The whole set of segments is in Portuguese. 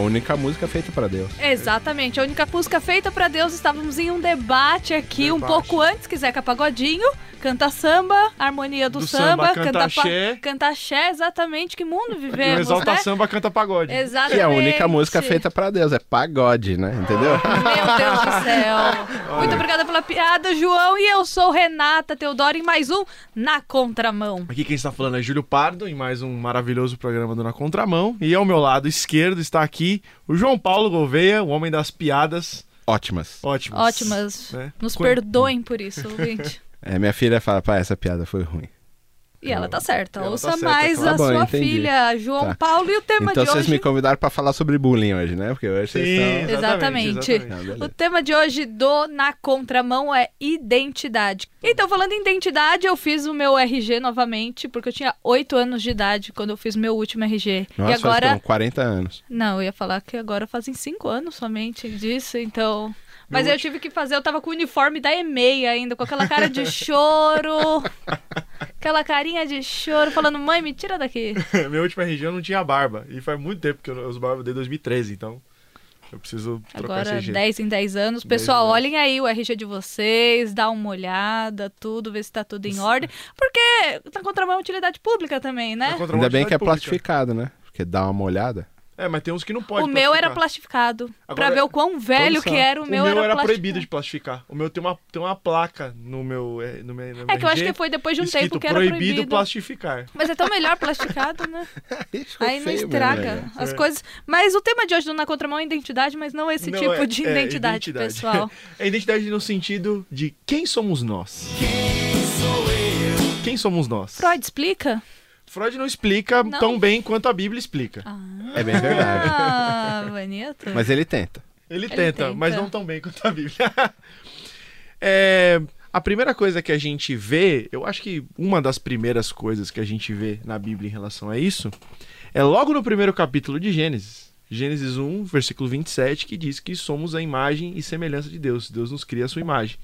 a única música feita para Deus. Exatamente, a única música feita para Deus. Estávamos em um debate aqui Debate. um pouco antes, que Zeca Pagodinho canta samba, harmonia do, Do samba, samba, canta pa- axé. canta axé, exatamente. Que mundo E vivemos, Exalta né? Samba canta pagode. Exatamente. E a única música feita para Deus é pagode, né? Entendeu? Meu Deus do céu. Muito obrigada pela piada, João. E eu sou Renata Teodoro em mais um Na Contramão. Aqui quem está falando é Júlio Pardo, em mais um maravilhoso programa do Na Contramão. E ao meu lado esquerdo está aqui o João Paulo Gouveia, o homem das piadas Ótimas. ótimas. Ótimas. né? Nos Quando- perdoem por isso, ouvinte. É, minha filha fala, pai, essa piada foi ruim. E ela tá certa. Ela tá Ouça certa, mais claro. a Tá bom, sua entendi. filha, João Tá. Paulo. E o tema então de vocês hoje... me convidaram para falar sobre bullying hoje, né? Porque hoje vocês Sim, estão... Exatamente. exatamente. Ah. O tema de hoje do Na Contramão é identidade. Então, falando em identidade, eu fiz o meu RG novamente, porque eu tinha 8 anos de idade quando eu fiz meu último RG. Nossa, e agora. faz como, 40 anos. Não, eu ia falar que agora fazem 5 anos somente disso, então. Mas eu tive que fazer, eu tava com o uniforme da EMEI ainda, com aquela cara de choro. aquela carinha de choro, falando, mãe, me tira daqui. Meu último RG eu não tinha barba. E faz muito tempo que eu uso barba desde 2013, então eu preciso trocar esse Agora, RG. 10 em 10 anos. 10 Pessoal, em 10. olhem aí o RG de vocês, dá uma olhada, tudo, vê se tá tudo em ordem. Porque na contramão é utilidade pública também, né? contramão Ainda bem que é pública. plastificado, né? Porque dá uma olhada. É, mas tem uns que não pode O meu era plastificado. Agora, pra ver o quão velho que era, o O meu, meu, era, era proibido de plastificar. O meu tem uma, tem uma placa no meu, eh, no meu, no meu É que eu acho que foi depois de um escrito tempo que era proibido, proibido. plastificar. Mas é tão melhor plastificado, né? Isso foi Aí não feio mesmo, estraga né? as É. coisas. Mas o tema de hoje do Na Contramão é identidade, mas não esse Não, tipo é- de é, identidade, identidade. pessoal. É identidade no sentido de quem somos nós. Quem sou eu? Quem somos nós? Freud explica? Freud não explica Não. tão bem quanto a Bíblia explica. É bem verdade. Ah, bonito. Mas ele tenta. Ele, Ele tenta, tenta. mas não tão bem quanto a Bíblia. É, a primeira coisa que a gente vê, eu acho que uma das primeiras coisas que a gente vê na Bíblia em relação a isso, é logo no primeiro capítulo de Gênesis. Gênesis 1, versículo 27, que diz que somos a imagem e semelhança de Deus. Deus nos cria a sua imagem.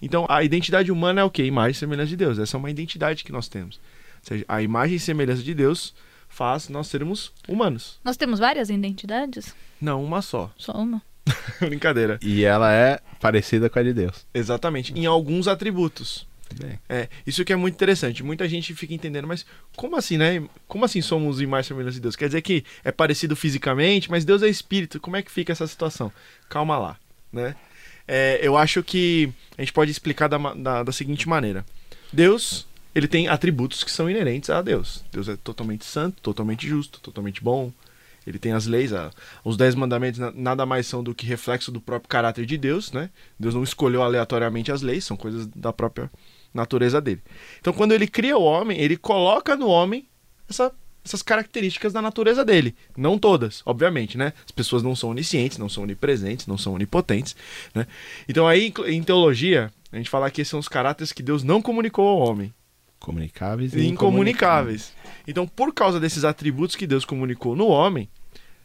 Então, a identidade humana é o quê? Imagem e semelhança de Deus. Essa é uma identidade que nós temos. Ou seja, a imagem e semelhança de Deus faz nós sermos humanos. Nós temos várias identidades? Não uma só. Só uma. Brincadeira. E ela é parecida com a de Deus. Exatamente. Em alguns atributos. Bem, É, isso que é muito interessante. Muita gente fica entendendo, mas como assim, né? Como assim somos imagem e semelhança de Deus? Quer dizer que é parecido fisicamente, mas Deus é espírito. Como é que fica essa situação? Calma lá, né? É, eu acho que a gente pode explicar da, da, da seguinte maneira. Deus, ele tem atributos que são inerentes a Deus. Deus é totalmente santo, totalmente justo, totalmente bom. Ele tem as leis, a- os dez mandamentos na- nada mais são do que reflexo do próprio caráter de Deus, né? Deus não escolheu aleatoriamente as leis, são coisas da própria natureza dele. Então, quando ele cria o homem, ele coloca no homem essa- essas características da natureza dele. Não todas, obviamente, né? As pessoas não são oniscientes, não são onipresentes, não são onipotentes, né? Então, aí, em teologia, a gente fala que esses são os caráteres que Deus não comunicou ao homem comunicáveis e incomunicáveis. Então, por causa desses atributos que Deus comunicou no homem,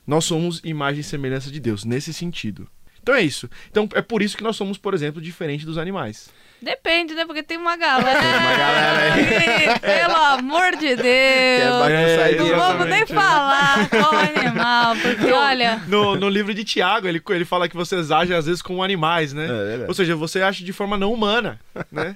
nós somos imagem e semelhança de Deus, nesse sentido. Então é isso. Então é por isso que nós somos, por exemplo, diferente dos animais. Depende, né? Porque tem uma galera. uma galera aí. Pelo amor de Deus. bagunçar É, Não Deus, vamos nem falar qual animal, porque olha. No, no livro de Tiago, ele, ele fala que vocês agem às vezes como animais, né? É verdade. Ou seja, você age de forma não humana, né?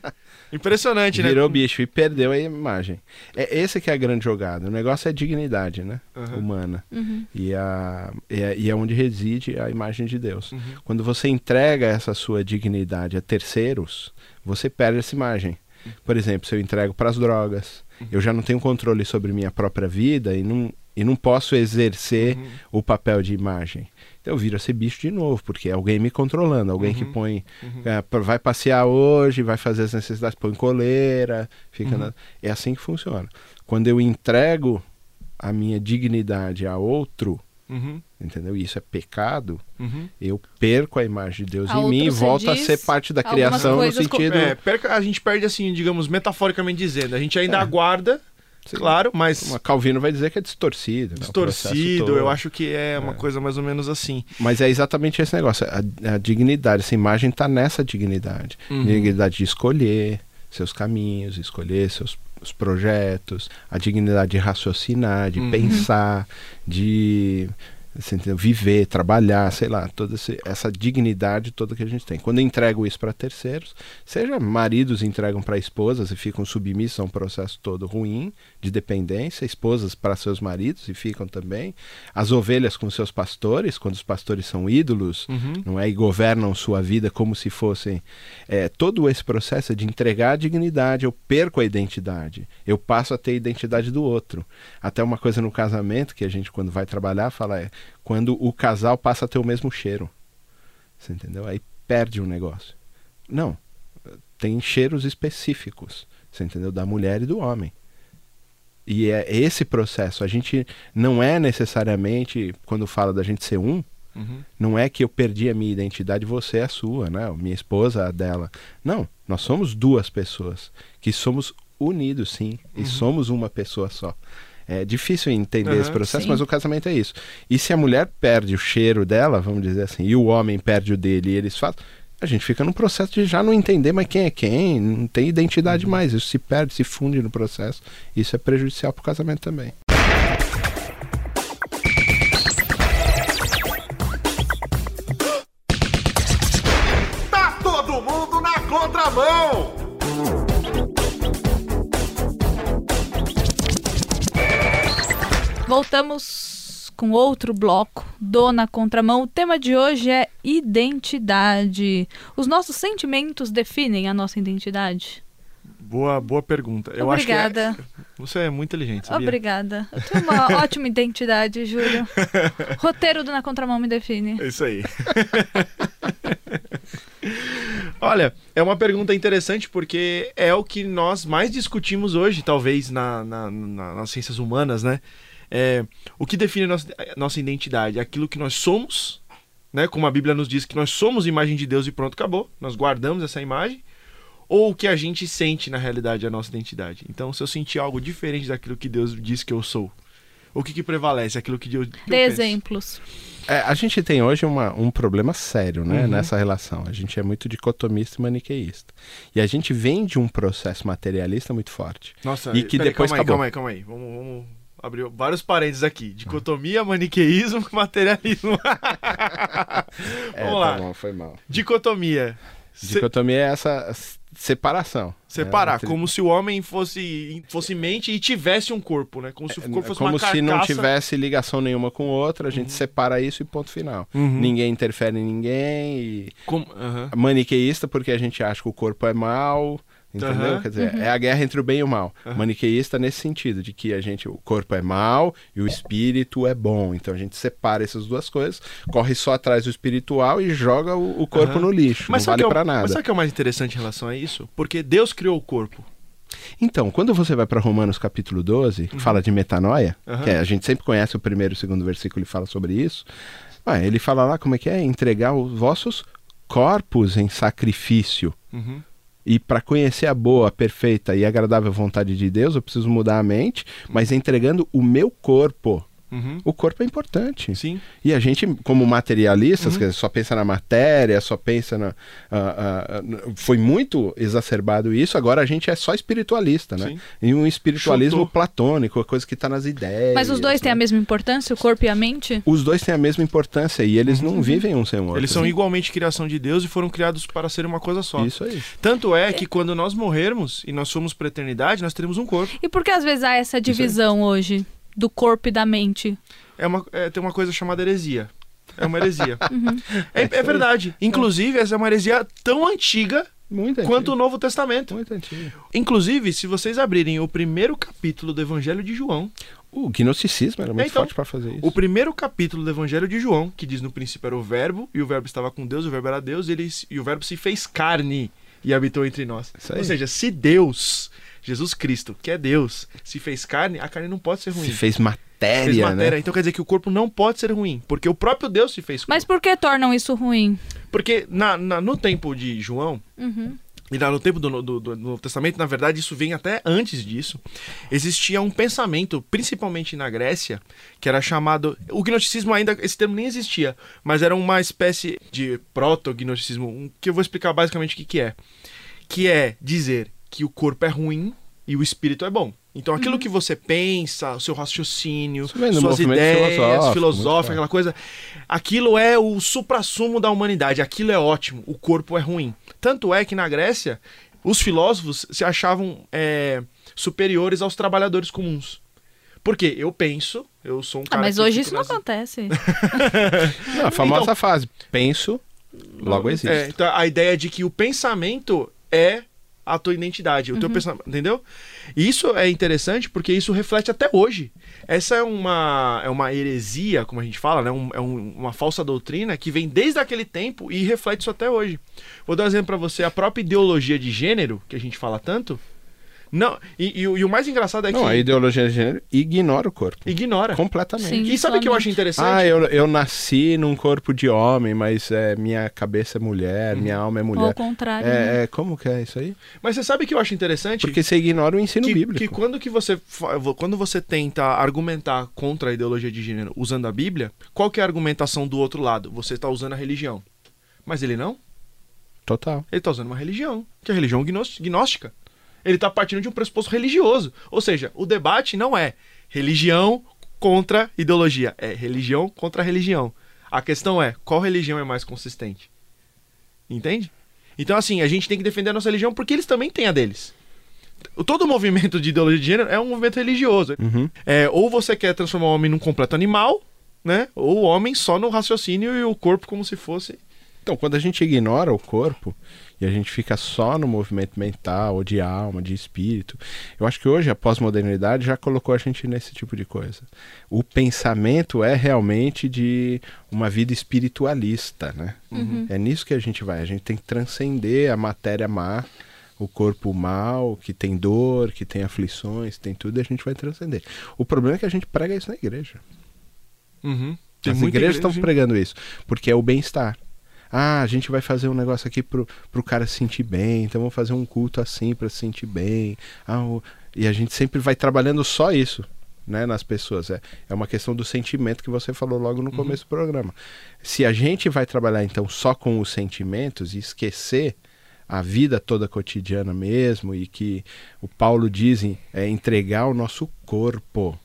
Impressionante, né? Virou bicho e perdeu a imagem. É esse que é a grande jogada. O negócio é dignidade, né? Aham. Humana. Uhum. E, a, e, é, e é onde reside a imagem de Deus. Uhum. Quando você entrega essa sua dignidade a terceiros, você perde essa imagem. Por exemplo, se eu entrego para as drogas, eu já não tenho controle sobre minha própria vida e não, e não posso exercer Uhum. o papel de imagem. Então eu viro a ser bicho de novo, porque é alguém me controlando, alguém que Uhum. põe. Uhum. é, vai passear hoje, vai fazer as necessidades, põe coleira, fica Uhum. na- É assim que funciona. Quando eu entrego a minha dignidade a outro, Uhum. entendeu? E isso é pecado, Uhum. eu perco a imagem de Deus A em mim e volto a ser parte da criação no sentido. É, perca- a gente perde assim, digamos, metaforicamente dizendo. A gente ainda É. aguarda, Claro, mas Uma Calvino vai dizer que é distorcido. né? Distorcido. Eu acho que é uma coisa mais ou menos assim. Mas é exatamente esse negócio. A, a dignidade, essa imagem está nessa dignidade. Uhum. Dignidade de escolher seus caminhos, escolher seus os projetos, a dignidade de raciocinar, de Uhum. pensar, de? Viver, trabalhar, sei lá, toda essa dignidade toda que a gente tem. Quando eu entrego isso para terceiros, seja maridos entregam para esposas e ficam submissos a um processo todo ruim de dependência, esposas para seus maridos e ficam também, as ovelhas com seus pastores, quando os pastores são ídolos, não é? E governam sua vida como se fossem. É, todo esse processo é de entregar a dignidade, eu perco a identidade, eu passo a ter a identidade do outro. Até uma coisa no casamento que a gente, quando vai trabalhar, fala é quando o casal passa a ter o mesmo cheiro. Você entendeu? Aí perde o negócio. Não. Tem cheiros específicos, você entendeu? Da mulher e do homem. E é esse processo. A gente não é necessariamente, quando fala da gente ser um, Uhum. não é que eu perdi a minha identidade, você é a sua, né? Minha esposa a dela. Não, nós somos duas pessoas que somos unidos, sim, e somos uma pessoa só. É difícil entender Uhum, esse processo, sim. mas o casamento é isso. E se a mulher perde o cheiro dela, vamos dizer assim, e o homem perde o dele, e eles fazem, a gente fica num processo de já não entender mais quem é quem, não tem identidade mais, isso se perde, se funde no processo. Isso é prejudicial para o casamento também. Voltamos com outro bloco, Dona Contramão. O tema de hoje é identidade. Os nossos sentimentos definem a nossa identidade? Boa, boa pergunta. Eu Obrigada. acho que é- você é muito inteligente, sabia? Obrigada. Eu tenho uma ótima identidade, Júlio. Roteiro do Na Contramão me define. É isso aí. Olha, é uma pergunta interessante porque é o que nós mais discutimos hoje, talvez, na, na- na- nas ciências humanas, né? É, o que define a nossa, a nossa identidade? Aquilo que nós somos, né? Como a Bíblia nos diz que nós somos imagem de Deus e pronto, acabou. Nós guardamos essa imagem. Ou o que a gente sente na realidade a nossa identidade. Então, se eu sentir algo diferente daquilo que Deus diz que eu sou, o que, que prevalece? Aquilo que Deus. que eu Dê exemplos. É, a gente tem hoje uma- um problema sério né, Uhum. nessa relação. A gente é muito dicotomista e maniqueísta. E a gente vem de um processo materialista muito forte. Nossa, E que peraí, depois calma aí, acabou. calma aí, calma aí. Vamos, vamos abrir vários parênteses aqui. Dicotomia, maniqueísmo, materialismo. É, vamos tá lá. bom, foi mal. Dicotomia. Dicotomia é essa separação. separar, É, como se o homem fosse, fosse mente e tivesse um corpo, né? Como se o corpo fosse como uma se não tivesse ligação nenhuma com o outro, a gente separa isso e ponto final. Uhum. Ninguém interfere em ninguém e Como- aham. maniqueísta porque a gente acha que o corpo é mal, entendeu? Aham. Quer dizer, é a guerra entre o bem e o mal. Maniqueísta nesse sentido, de que a gente, o corpo é mal e o espírito é bom. Então a gente separa essas duas coisas, corre só atrás do espiritual e joga o, o corpo no lixo. Mas não vale é o- pra mas nada. sabe o que é o mais interessante em relação a isso? Porque Deus criou o corpo. Então, quando você vai para Romanos capítulo 12, que fala de metanoia, que é- a gente sempre conhece o primeiro e o segundo versículo e fala sobre isso. Ah, ele fala lá como é que é entregar os vossos corpos em sacrifício. Uhum. E para conhecer a boa, perfeita e agradável vontade de Deus, eu preciso mudar a mente, mas entregando o meu corpo. Uhum. O corpo é importante. Sim. E a gente, como materialistas, Uhum. só pensa na matéria, só pensa na. ah, ah, ah, foi muito exacerbado isso, agora a gente é só espiritualista, né? Sim. E um espiritualismo Chutou. platônico, a coisa que está nas ideias. Mas os dois têm a né? mesma importância, o corpo e a mente? Os dois têm a mesma importância e eles não vivem um sem o outro. Uhum. Eles são igualmente criação de Deus e foram criados para ser uma coisa só. Isso aí. Tanto é que quando nós morrermos e nós formos para a eternidade, nós teremos um corpo. E por que às vezes há essa divisão hoje do corpo e da mente? É uma, é, tem uma coisa chamada heresia. É uma heresia. Uhum. É, é verdade. Inclusive, essa é uma heresia tão antiga Muito quanto o. Novo Testamento. Muito antigo. Inclusive, se vocês abrirem o primeiro capítulo do Evangelho de João, O gnosticismo era muito então, forte para fazer isso. o primeiro capítulo do Evangelho de João, que diz no princípio era o Verbo, e o Verbo estava com Deus, o Verbo era Deus, e, ele, e o Verbo se fez carne e habitou entre nós. Ou seja, se Deus, Jesus Cristo, que é Deus, se fez carne, a carne não pode ser ruim. Se fez matéria, fez matéria. né? Então quer dizer que o corpo não pode ser ruim, porque o próprio Deus se fez corpo. Mas por que tornam isso ruim? Porque na, na- no tempo de João, Uhum. e lá no tempo do, do, do Novo Testamento, na verdade, isso vem até antes disso, existia um pensamento, principalmente na Grécia, que era chamado. O gnosticismo ainda, esse termo nem existia, mas era uma espécie de proto-gnosticismo, que eu vou explicar basicamente o que, que é. Que é dizer que o corpo é ruim e o espírito é bom. Então aquilo que você pensa, o seu raciocínio, suas ideias filosófico, filosóficas, aquela coisa, aquilo é o suprassumo da humanidade, aquilo é ótimo, o corpo é ruim. Tanto é que na Grécia, os filósofos se achavam é, superiores aos trabalhadores comuns. Porque eu penso, eu sou um Ah, cara mas que hoje isso não nas- acontece. Não, a famosa Então- frase, penso, logo existe. É, então a ideia de que o pensamento é a tua identidade, o Uhum. teu pensamento, entendeu? E isso é interessante porque isso reflete até hoje. Essa é uma, é uma heresia, como a gente fala, né? Um- é um- uma falsa doutrina que vem desde aquele tempo e reflete isso até hoje. Vou dar um exemplo pra você, a própria ideologia de gênero, que a gente fala tanto, não, e, e o- e o mais engraçado é Não, a que ideologia de gênero ignora o corpo. ignora. Completamente. Sim. E sabe o que eu acho interessante? Ah, eu, eu nasci num corpo de homem, mas é, minha cabeça é mulher, minha alma é Ou ao mulher. contrário. né? É, é, como que é isso aí? Mas você sabe o que eu acho interessante? Porque você ignora o ensino que, bíblico. que quando que você quando você tenta argumentar contra a ideologia de gênero usando a Bíblia, qual que é a argumentação do outro lado? Você está usando a religião. Mas ele não? Total. Ele está usando uma religião, que é a religião gnós- gnóstica. Ele está partindo de um pressuposto religioso. Ou seja, o debate não é religião contra ideologia, é religião contra religião. A questão é qual religião é mais consistente. Entende? Então, assim, a gente tem que defender a nossa religião porque eles também têm a deles. Todo movimento de ideologia de gênero é um movimento religioso. Uhum. É, ou você quer transformar o homem num completo animal, né? Ou o homem só no raciocínio e o corpo como se fosse. Então, quando a gente ignora o corpo e a gente fica só no movimento mental, ou de alma, de espírito, eu acho que hoje a pós-modernidade já colocou a gente nesse tipo de coisa. O pensamento é realmente de uma vida espiritualista, né? É nisso que a gente vai. A gente tem que transcender a matéria má, o corpo mal, que tem dor, que tem aflições, tem tudo, e a gente vai transcender. O problema é que a gente prega isso na igreja. Tem As igrejas estão igreja- pregando isso, porque é o bem-estar. Ah, a gente vai fazer um negócio aqui pro, pro cara se sentir bem, então vamos fazer um culto assim para se sentir bem. Ah, o- E a gente sempre vai trabalhando só isso, né, nas pessoas. É, é uma questão do sentimento que você falou logo no começo do programa. Se a gente vai trabalhar então só com os sentimentos e esquecer a vida toda cotidiana mesmo, e que o Paulo diz é entregar o nosso corpo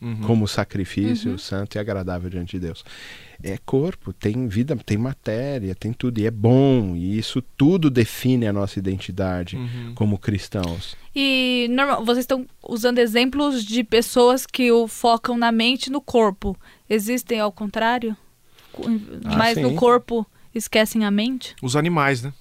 Uhum. como sacrifício santo e agradável diante de Deus. É corpo, tem vida, tem matéria, tem tudo, e é bom, e isso tudo define a nossa identidade Uhum. como cristãos. E normal, vocês estão usando exemplos de pessoas que o focam na mente e no corpo. Existem ao contrário? Co- Ah, Mais sim. no corpo esquecem a mente? Os animais, né?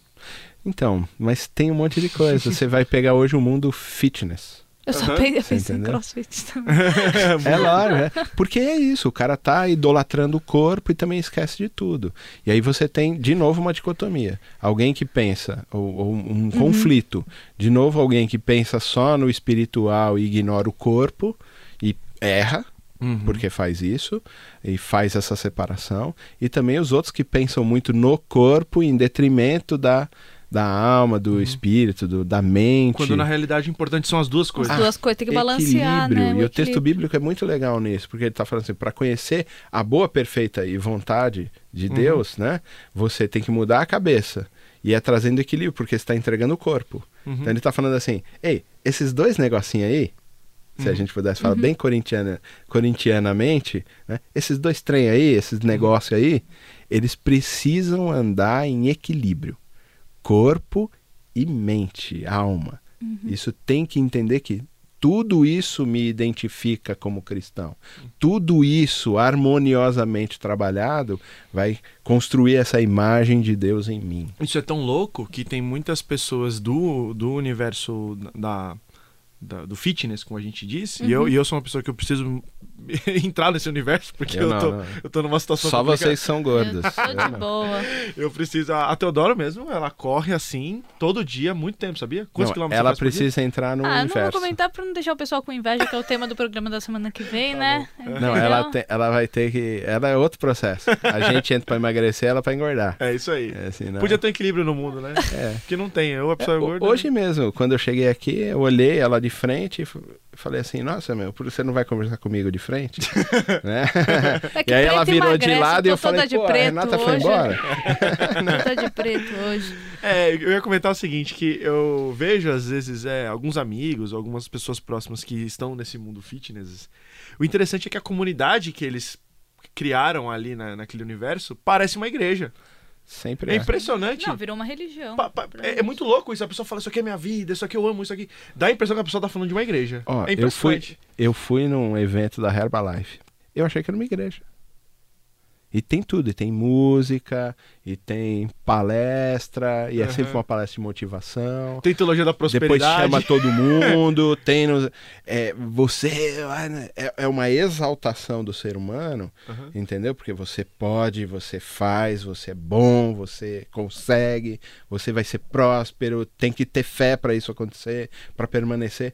Então, mas tem um monte de coisa. Você vai pegar hoje o mundo fitness. Eu só Aham. pensei, eu pensei em crossfit também. É lógico, é. Porque é isso, o cara tá idolatrando o corpo e também esquece de tudo. E aí você tem, de novo, uma dicotomia. Alguém que pensa, ou, ou um conflito. De novo, alguém que pensa só no espiritual e ignora o corpo e erra, Uhum. porque faz isso e faz essa separação. E também os outros que pensam muito no corpo em detrimento da, da alma, do espírito, do, da mente. Quando na realidade o importante são as duas As coisas. Ah, duas coisas tem que balancear, equilíbrio. né? E o texto equilíbrio. bíblico é muito legal nisso, porque ele está falando assim, para conhecer a boa, perfeita e vontade de Deus, né? Você tem que mudar a cabeça. E é trazendo equilíbrio, porque você está entregando o corpo. Uhum. Então ele está falando assim, ei, esses dois negocinhos aí, se a gente pudesse falar bem corintiana, corintianamente, né? Esses dois trem aí, esses negócios aí, eles precisam andar em equilíbrio. Corpo e mente, alma. Isso tem que entender que tudo isso me identifica como cristão. Tudo isso harmoniosamente trabalhado vai construir essa imagem de Deus em mim. Isso é tão louco que tem muitas pessoas do, do universo da, da- do fitness, como a gente diz, e, eu, e eu sou uma pessoa que eu preciso entrar nesse universo, porque Eu eu, não, tô, não. eu tô numa situação Só complicada. vocês são gordos. Eu Eu de não. boa. Eu preciso. A Teodora mesmo, ela corre assim todo dia, muito tempo, sabia? Quantos Não, quilômetros ela precisa entrar no Ah, eu não vou universo. comentar pra não deixar o pessoal com inveja, que é o tema do programa da semana que vem, Tá né? Não, Entendeu? ela, tem- ela vai ter que. Ela é outro processo. A gente entra pra emagrecer, ela pra engordar. É isso aí. É assim, não. Podia ter equilíbrio no mundo, né? É. Porque não tem. Ou a pessoa é, É, gorda. Hoje mesmo, quando eu cheguei aqui, eu olhei ela de frente e falei assim: Nossa, meu, por- você não vai conversar comigo de frente. né? É e aí ela virou de emagrece, lado e eu falei, toda de pô, a Renata foi hoje. embora. Toda de preto hoje. É, eu ia comentar o seguinte, que eu vejo às vezes é, alguns amigos, algumas pessoas próximas que estão nesse mundo fitness. O interessante é que a comunidade que eles criaram ali na- naquele universo parece uma igreja. Sempre É é. impressionante. Não, virou uma religião. Pa- pa- é, é muito louco isso. A pessoa fala, isso aqui é minha vida, isso aqui eu amo, isso aqui. Dá a impressão que a pessoa tá falando de uma igreja. Ó, é eu fui, impressionante. eu fui num evento da Herbalife. Eu achei que era uma igreja. E tem tudo, e tem música, e tem palestra, e é Aham. sempre uma palestra de motivação. Tem teologia da Depois prosperidade. chama todo mundo, tem nos, é, você ah, né, é, é uma exaltação do ser humano, Aham. entendeu? Porque você pode, você faz, você é bom, você consegue, você vai ser próspero, tem que ter fé para isso acontecer, para permanecer.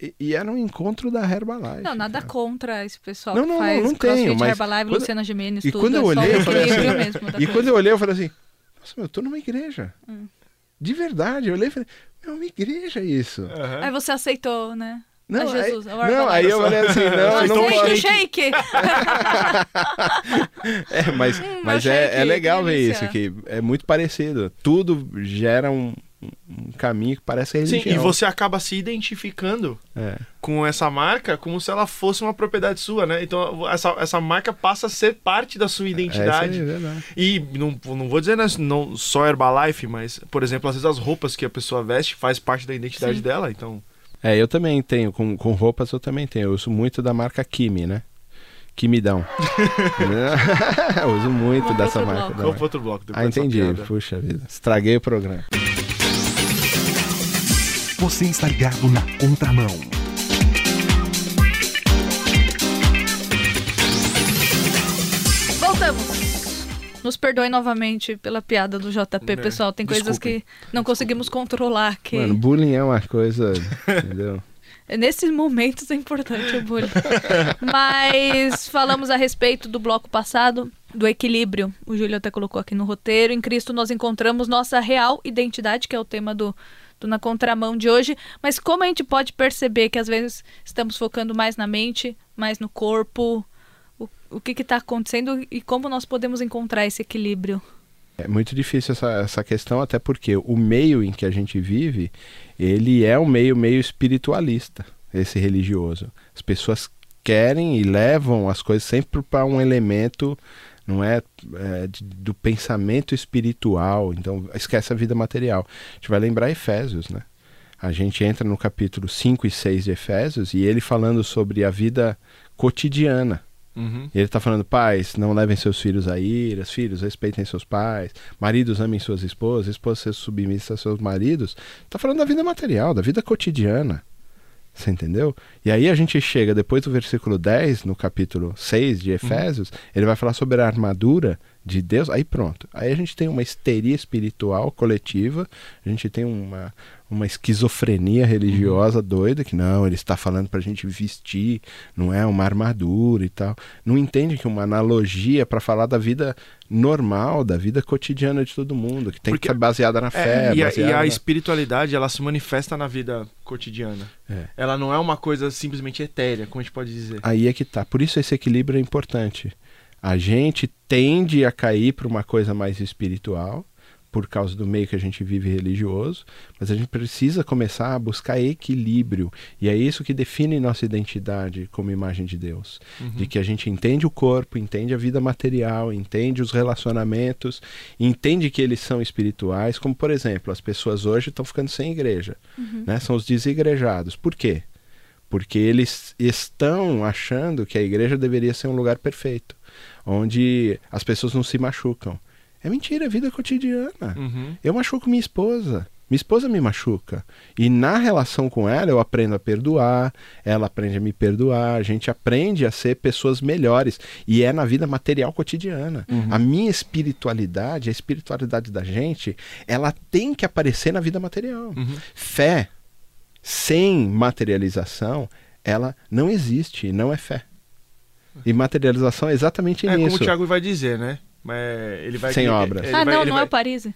E, e era um encontro da Herbalife. Não, nada cara. contra esse pessoal Não, que não, faz não, não tenho, mas Herbalife, quando- Luciana Gimenez, E tudo. quando eu é só olhei, eu falei assim, mesmo E coisa. quando eu olhei, eu falei assim: Nossa, meu, eu tô numa igreja. Hum. De verdade. Eu olhei e falei: Meu, uma igreja isso. Aham. Aí você aceitou, né? Não, a Jesus, aí, não, aí eu falei assim: Não, eu não Shake, posso. shake! É, mas Hum, mas é, é legal ver isso, que é muito parecido. Tudo gera um, um caminho que parece Sim, religião. e você acaba se identificando É. com essa marca como se ela fosse uma propriedade sua, né? Então essa, essa marca passa a ser parte da sua É isso identidade. aí, é. E não, não vou dizer né, não só Herbalife, mas, por exemplo, às vezes as roupas que a pessoa veste faz parte da identidade Sim. dela, então... É, eu também tenho, com, com roupas eu também tenho. Eu uso muito da marca Kimi, né? Kimi Down. eu uso muito Vamos dessa outro marca. bloco. da Vamos marca. pro outro bloco. Ah, entendi. Puxa vida. Estraguei o programa. Você está ligado na contramão. Voltamos. Nos perdoem novamente pela piada do JP, Né, pessoal. Tem coisas desculpem. que não conseguimos controlar. Que Mano, bullying é uma coisa. entendeu? Nesses momentos é importante o bullying. Mas falamos a respeito do bloco passado, do equilíbrio. O Júlio até colocou aqui no roteiro. Em Cristo nós encontramos nossa real identidade, que é o tema do, do Na Contramão de hoje. Mas como a gente pode perceber que às vezes estamos focando mais na mente, mais no corpo, o, o que está acontecendo e como nós podemos encontrar esse equilíbrio? É muito difícil essa, essa questão, até porque o meio em que a gente vive, ele é um meio meio espiritualista, esse religioso. As pessoas querem e levam as coisas sempre para um elemento, não é, é, de- do pensamento espiritual. Então, esquece a vida material. A gente vai lembrar Efésios, né? A gente entra no capítulo 5 e 6 de Efésios e ele falando sobre a vida cotidiana. Uhum. Ele está falando, pais, não levem seus filhos a iras, filhos, respeitem seus pais, maridos, amem suas esposas, esposas, sejam submissas a seus maridos. Está falando da vida material, da vida cotidiana. Você entendeu? E aí a gente chega, depois do versículo 10, no capítulo 6 de Efésios, ele vai falar sobre a armadura de Deus. Aí pronto. Aí a gente tem uma histeria espiritual coletiva, a gente tem uma, uma esquizofrenia religiosa doida, que não, ele está falando para a gente vestir, não é uma armadura e tal. Não entende que uma analogia para falar da vida normal, da vida cotidiana de todo mundo, que tem Porque- que ser baseada na fé. É, e, a, e a na- espiritualidade, ela se manifesta na vida cotidiana. É. Ela não é uma coisa simplesmente etérea, como a gente pode dizer. Aí é que tá. Por isso esse equilíbrio é importante. A gente tende a cair para uma coisa mais espiritual, por causa do meio que a gente vive religioso, mas a gente precisa começar a buscar equilíbrio. E é isso que define nossa identidade como imagem de Deus. De que a gente entende o corpo, entende a vida material, entende os relacionamentos, entende que eles são espirituais, como por exemplo, as pessoas hoje estão ficando sem igreja, né? São os desigrejados. Por quê? porque eles estão achando que a igreja deveria ser um lugar perfeito, onde as pessoas não se machucam. É mentira, é vida cotidiana. Uhum. Eu machuco minha esposa. Minha esposa me machuca. E na relação com ela, eu aprendo a perdoar, ela aprende a me perdoar, a gente aprende a ser pessoas melhores. E é na vida material cotidiana. A minha espiritualidade, a espiritualidade da gente, ela tem que aparecer na vida material. Uhum. Fé sem materialização, ela não existe, não é fé. E materialização é exatamente É como nisso. o Thiago vai dizer, né? Mas ele vai Sem ele- obras. ele ah, vai- não, ele não vai- é o Paris.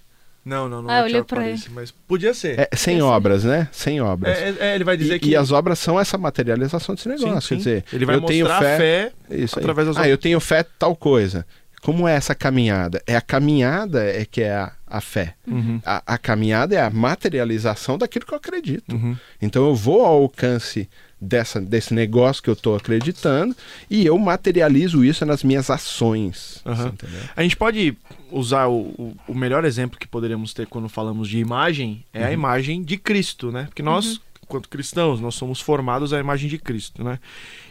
Não, não, não Ah, é eu o olhei pra Paris, mas podia ser. É, sem Esse- obras, né? Sem obras. É, é, ele vai dizer E, que e as obras são essa materialização desse Sim, negócio. sim. Quer dizer, ele vai eu tenho mostrar fé, a fé Isso através das Ah, obras. eu tenho fé tal coisa. Como é essa caminhada? É a caminhada é que é a, a fé. Uhum, A, a caminhada é a materialização daquilo que eu acredito. uhum. Então eu vou ao alcance dessa, desse negócio que eu estou acreditando e eu materializo isso nas minhas ações. Você entendeu? A gente pode usar o, o, melhor exemplo que poderíamos ter quando falamos de imagem é Uhum. a imagem de Cristo, né? Porque nós, enquanto cristãos, nós somos formados à imagem de Cristo, né?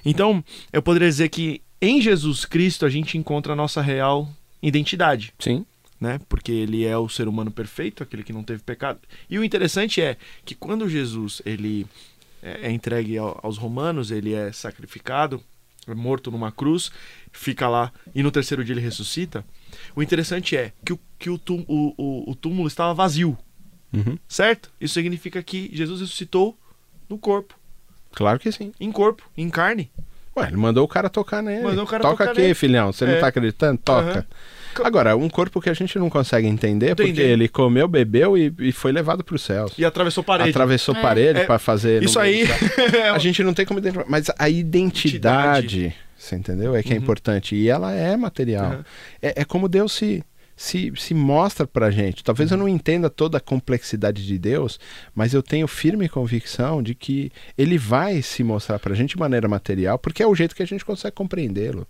Então, eu poderia dizer que em Jesus Cristo a gente encontra a nossa real identidade, Sim. né? Porque ele é o ser humano perfeito, aquele que não teve pecado. E o interessante é que quando Jesus ele é é entregue ao- aos romanos, ele é sacrificado, é morto numa cruz, fica lá e no terceiro dia ele ressuscita. O interessante é que o, que o, tum- o- o- o túmulo estava vazio, Uhum. certo? Isso significa que Jesus ressuscitou no corpo, Claro que sim. em corpo, em carne. Ué, ele mandou o cara tocar nele. Mandou o cara Toca tocar aqui, nele. filhão. Você É. não tá acreditando? Toca. Aham. Agora, um corpo que a gente não consegue entender, porque ele comeu, bebeu e, e foi levado para os céus. E atravessou parede. Atravessou É. parede É, para fazer. Isso aí. céu. A gente não tem como identificar. Mas a identidade, você entendeu? É que é Uhum. importante. E ela é material. Uhum. É, é como Deus se, se, se mostra pra gente. Talvez eu Uhum. não entenda toda a complexidade de Deus, mas eu tenho firme convicção de que Ele vai se mostrar pra gente de maneira material, porque é o jeito que a gente consegue compreendê-lo.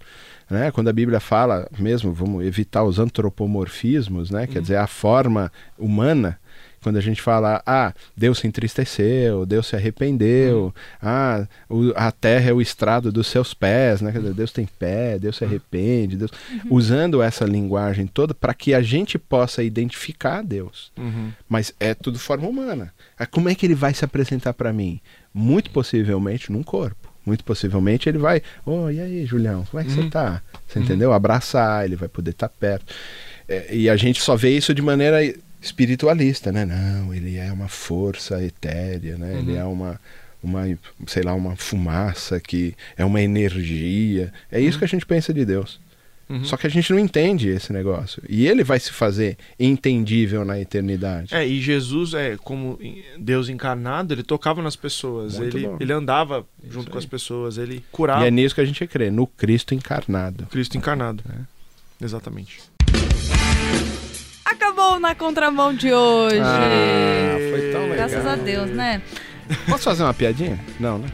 Né? Quando a Bíblia fala, mesmo, vamos evitar os antropomorfismos, né? Uhum. quer dizer, a forma humana. Quando a gente fala, ah, Deus se entristeceu, Deus se arrependeu, ah, o- a terra é o estrado dos seus pés, né? Quer dizer, Deus tem pé, Deus se arrepende, Deus... usando essa linguagem toda para que a gente possa identificar Deus. Uhum. Mas é tudo forma humana. Ah, Como é que ele vai se apresentar para mim? Muito possivelmente num corpo. Muito possivelmente ele vai, oh, e aí, Julião, como é que Uhum. você tá? Você entendeu? Abraçar, ele vai poder estar perto. É, e a gente só vê isso de maneira espiritualista, né? Não, ele é uma força etérea, né? Ele Uhum. é uma, uma, sei lá, uma fumaça que é uma energia. É isso que a gente pensa de Deus. Uhum. Só que a gente não entende esse negócio. E ele vai se fazer entendível na eternidade. É, e Jesus, é como Deus encarnado, ele tocava nas pessoas, Muito ele, bom. ele andava Isso junto com aí. as pessoas, ele E curava é nisso que a gente crê, no Cristo encarnado. Cristo encarnado. É. Exatamente. Na contramão de hoje. Ah, foi tão legal. Graças a Deus, né? Posso fazer uma piadinha? Não, né?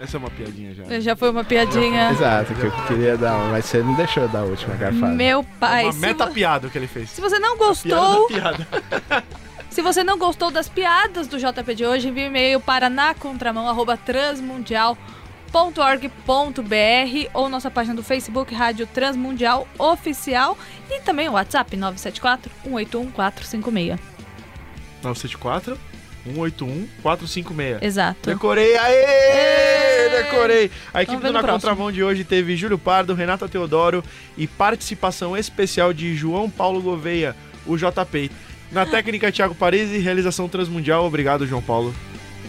Essa é uma piadinha já. Já foi uma piadinha. Exato, que eu queria dar uma, mas você não deixou eu dar a última garfada. Meu pai, uma meta piada que ele fez. se você não Piada gostou, da piada. se você não gostou das piadas do JP de hoje, envie um e-mail para nacontramão@transmundial.org.br ou nossa página do Facebook Rádio Transmundial Oficial e também o WhatsApp 974 181 456. 974 181 456. Exato. Decorei, aê! Ê! Decorei! A equipe do Na próximo. Contramão de hoje teve Júlio Pardo, Renata Teodoro e participação especial de João Paulo Gouveia, o JP. Na técnica, Thiago Paris e realização transmundial. Obrigado, João Paulo.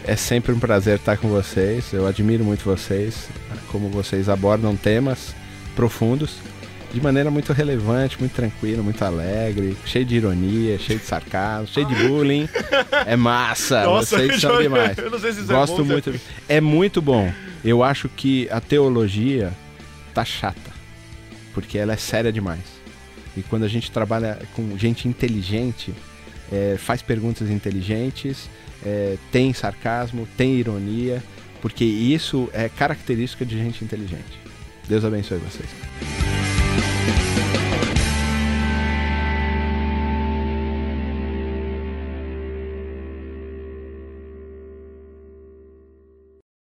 É sempre um prazer estar com vocês. Eu admiro muito vocês, como vocês abordam temas profundos de maneira muito relevante, muito tranquila, muito alegre, cheio de ironia, cheio de sarcasmo, cheio de bullying. É massa, vocês são demais. Eu não sei se isso Gosto é bom, muito. É muito bom. Eu acho que a teologia tá chata, porque ela é séria demais. E quando a gente trabalha com gente inteligente, é, faz perguntas inteligentes, é, tem sarcasmo, tem ironia, porque isso é característica de gente inteligente. Deus abençoe vocês.